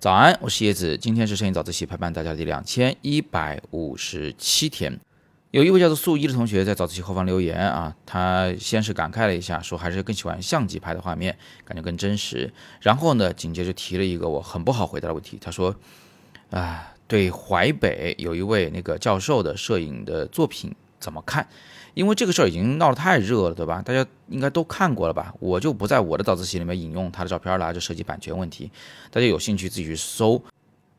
早安，我是叶子，今天是摄影早自习陪伴大家的第两千一百五十七天。有一位叫做素一的同学在早自习后方留言啊，他先是感慨了一下，说还是更喜欢相机拍的画面，感觉更真实。然后呢，紧接着提了一个我很不好回答的问题，他说啊，对淮北有一位那个教授的摄影的作品怎么看？因为这个事儿已经闹得太热了，对吧？大家应该都看过了吧？我就不在我的早自习里面引用他的照片了，就涉及版权问题。大家有兴趣自己去搜。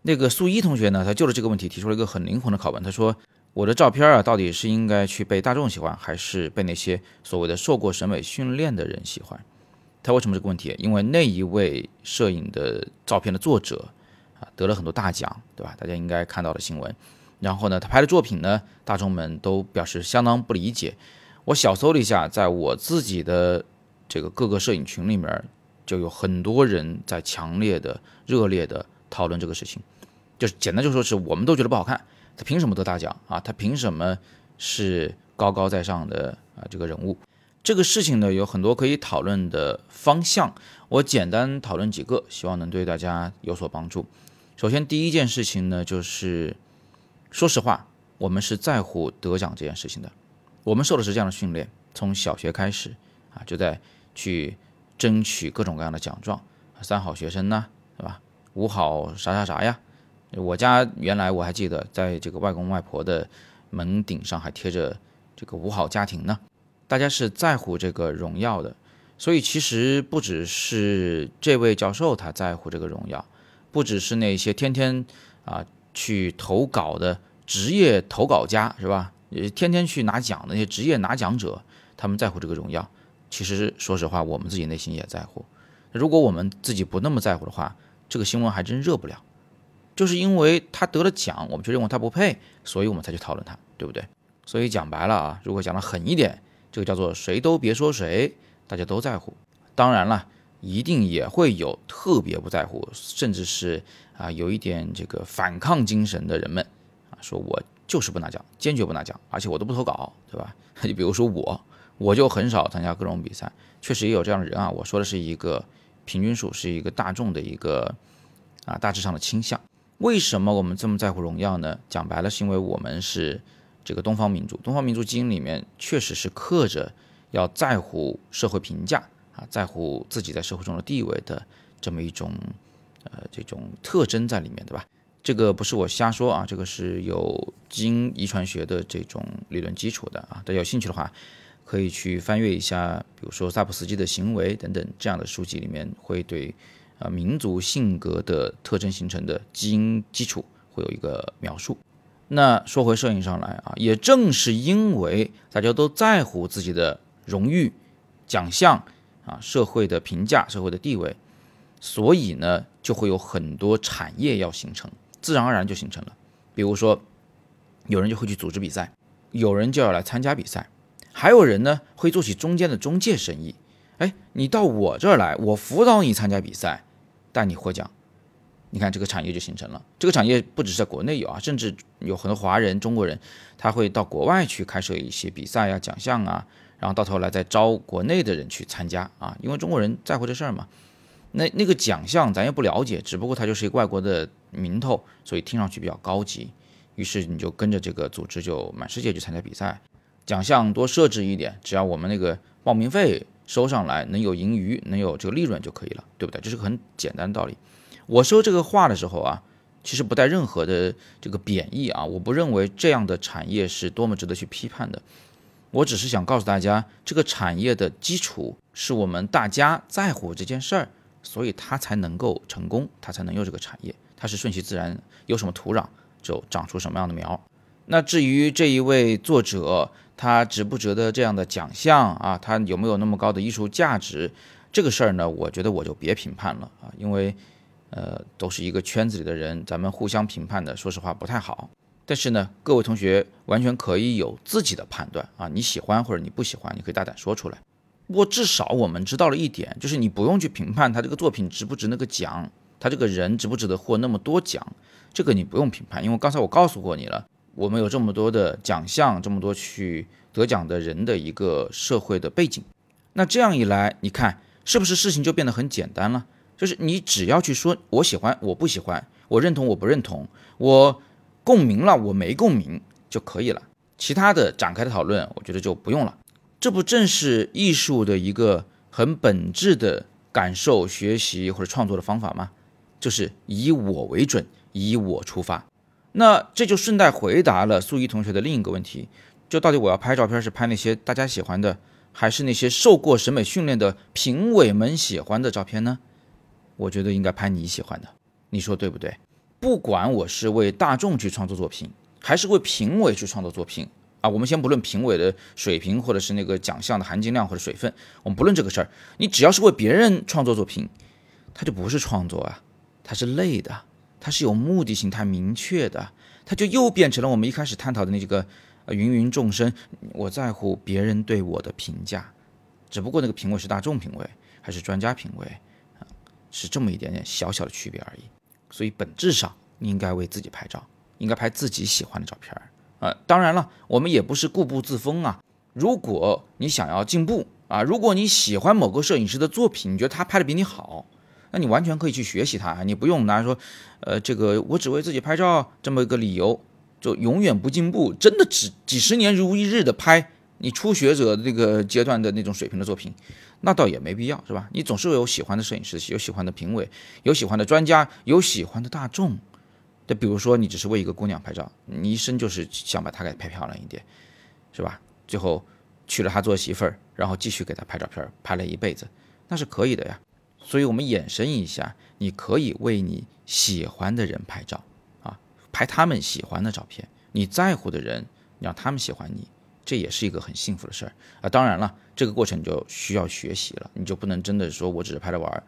那个素一同学呢，他就着这个问题提出了一个很灵魂的拷问。他说：“我的照片啊，到底是应该去被大众喜欢，还是被那些所谓的受过审美训练的人喜欢？”他为什么这个问题？因为那一位摄影的照片的作者啊，得了很多大奖，对吧？大家应该看到了新闻。然后呢，他拍的作品呢，大众们都表示相当不理解。我小搜了一下，在我自己的这个各个摄影群里面，就有很多人在强烈的、热烈的讨论这个事情。就是简单就说是我们都觉得不好看，他凭什么得大奖啊？他凭什么是高高在上的啊这个人物？这个事情呢，有很多可以讨论的方向。我简单讨论几个，希望能对大家有所帮助。首先，第一件事情呢，就是。说实话，我们是在乎得奖这件事情的。我们受的是这样的训练，从小学开始啊，就在去争取各种各样的奖状，三好学生呢，对吧？五好啥啥啥呀？我家原来我还记得，在这个外公外婆的门顶上还贴着这个五好家庭呢。大家是在乎这个荣耀的，所以其实不只是这位教授他在乎这个荣耀，不只是那些天天啊。去投稿的职业投稿家是吧？也天天去拿奖的那些职业拿奖者，他们在乎这个荣耀。其实说实话，我们自己内心也在乎。如果我们自己不那么在乎的话，这个新闻还真热不了。就是因为他得了奖，我们就认为他不配，所以我们才去讨论他，对不对？所以讲白了啊，如果讲的狠一点，这个叫做谁都别说谁，大家都在乎。当然了。一定也会有特别不在乎，甚至是啊有一点这个反抗精神的人们啊，说我就是不拿奖，坚决不拿奖，而且我都不投稿，对吧？就比如说我，我就很少参加各种比赛，确实也有这样的人啊。我说的是一个平均数，是一个大众的一个啊大致上的倾向。为什么我们这么在乎荣耀呢？讲白了，是因为我们是这个东方民族，东方民族基因里面确实是刻着要在乎社会评价。啊，在乎自己在社会中的地位的这么一种，呃，这种特征在里面，对吧？这个不是我瞎说啊，这个是有基因遗传学的这种理论基础的啊。大家有兴趣的话，可以去翻阅一下，比如说萨普斯基的行为等等这样的书籍里面，会对啊民族性格的特征形成的基因基础会有一个描述。那说回摄影上来啊，也正是因为大家都在乎自己的荣誉奖项。啊，社会的评价、社会的地位，所以呢，就会有很多产业要形成，自然而然就形成了。比如说，有人就会去组织比赛，有人就要来参加比赛，还有人呢会做起中间的中介生意。哎，你到我这儿来，我辅导你参加比赛，带你获奖，你看这个产业就形成了。这个产业不只是在国内有啊，甚至有很多华人、中国人，他会到国外去开设一些比赛啊、奖项啊。然后到头来再招国内的人去参加啊，因为中国人在乎这事儿嘛。那那个奖项咱也不了解，只不过它就是一个外国的名头，所以听上去比较高级。于是你就跟着这个组织就满世界去参加比赛，奖项多设置一点，只要我们那个报名费收上来能有盈余，能有这个利润就可以了，对不对？这是个很简单的道理。我说这个话的时候啊，其实不带任何的这个贬义啊，我不认为这样的产业是多么值得去批判的。我只是想告诉大家，这个产业的基础是我们大家在乎这件事儿，所以它才能够成功，它才能有这个产业。它是顺其自然，有什么土壤就长出什么样的苗。那至于这一位作者，他值不值得这样的奖项啊？他有没有那么高的艺术价值？这个事儿呢，我觉得我就别评判了啊，因为，呃，都是一个圈子里的人，咱们互相评判的，说实话不太好。但是呢，各位同学完全可以有自己的判断啊，你喜欢或者你不喜欢，你可以大胆说出来。不过至少我们知道了一点，就是你不用去评判他这个作品值不值那个奖，他这个人值不值得获那么多奖，这个你不用评判，因为刚才我告诉过你了，我们有这么多的奖项，这么多去得奖的人的一个社会的背景。那这样一来，你看是不是事情就变得很简单了？就是你只要去说我喜欢，我不喜欢，我认同，我不认同，我共鸣了，我没共鸣就可以了。其他的展开的讨论，我觉得就不用了。这不正是艺术的一个很本质的感受、学习或者创作的方法吗？就是以我为准，以我出发。那这就顺带回答了素一同学的另一个问题：就到底我要拍照片是拍那些大家喜欢的，还是那些受过审美训练的评委们喜欢的照片呢？我觉得应该拍你喜欢的，你说对不对？不管我是为大众去创作作品，还是为评委去创作作品啊，我们先不论评委的水平，或者是那个奖项的含金量或者水分，我们不论这个事儿，你只要是为别人创作作品，它就不是创作啊，它是累的，它是有目的性太明确的，它就又变成了我们一开始探讨的那几个芸芸众生，我在乎别人对我的评价，只不过那个评委是大众评委还是专家评委。是这么一点点小小的区别而已，所以本质上你应该为自己拍照，应该拍自己喜欢的照片儿啊。当然了，我们也不是固步自封啊。如果你想要进步啊，如果你喜欢某个摄影师的作品，你觉得他拍的比你好，那你完全可以去学习他，你不用拿说，呃，这个我只为自己拍照这么一个理由，就永远不进步，真的只几十年如一日的拍你初学者那个阶段的那种水平的作品。那倒也没必要，是吧？你总是有喜欢的摄影师，有喜欢的评委，有喜欢的专家，有喜欢的大众。就比如说，你只是为一个姑娘拍照，你一生就是想把她给拍漂亮一点，是吧？最后娶了她做媳妇儿，然后继续给她拍照片，拍了一辈子，那是可以的呀。所以，我们衍生一下，你可以为你喜欢的人拍照啊，拍他们喜欢的照片，你在乎的人，让他们喜欢你。这也是一个很幸福的事儿啊！当然了，这个过程就需要学习了，你就不能真的说我只是拍着玩儿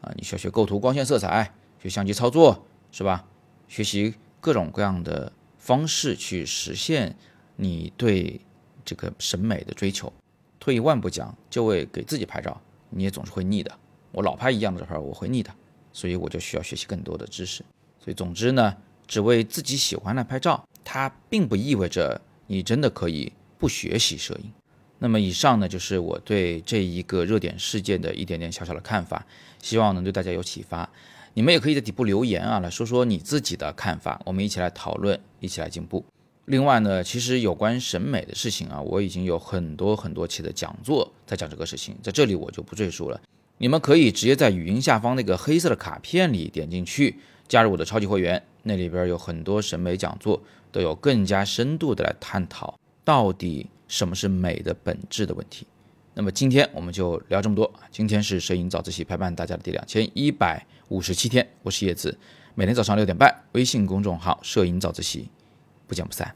啊！你需要学构图、光线、色彩，学相机操作，是吧？学习各种各样的方式去实现你对这个审美的追求。退一万步讲，就为给自己拍照，你也总是会腻的。我老拍一样的照片，我会腻的，所以我就需要学习更多的知识。所以总之呢，只为自己喜欢来拍照，它并不意味着你真的可以。不学习摄影，那么以上呢就是我对这一个热点事件的一点点小小的看法，希望能对大家有启发。你们也可以在底部留言啊，来说说你自己的看法，我们一起来讨论，一起来进步。另外呢，其实有关审美的事情啊，我已经有很多很多期的讲座在讲这个事情，在这里我就不赘述了。你们可以直接在语音下方那个黑色的卡片里点进去，加入我的超级会员，那里边有很多审美讲座，都有更加深度的来探讨。到底什么是美的本质的问题？那么今天我们就聊这么多。今天是摄影早自习陪伴大家的第两千一百五十七天，我是叶子，每天早上六点半，微信公众号“摄影早自习”，不见不散。